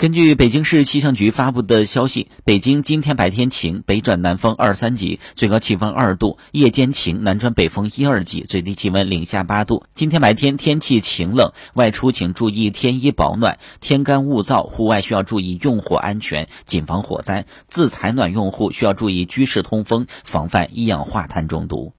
根据北京市气象局发布的消息北京今天白天晴北转南风二三级最高气温二度夜间晴南转北风一二级最低气温零下八度。今天白天天气晴冷外出请注意添衣保暖天干物燥户外需要注意用火安全谨防火灾。自采暖用户需要注意居室通风防范一氧化碳中毒。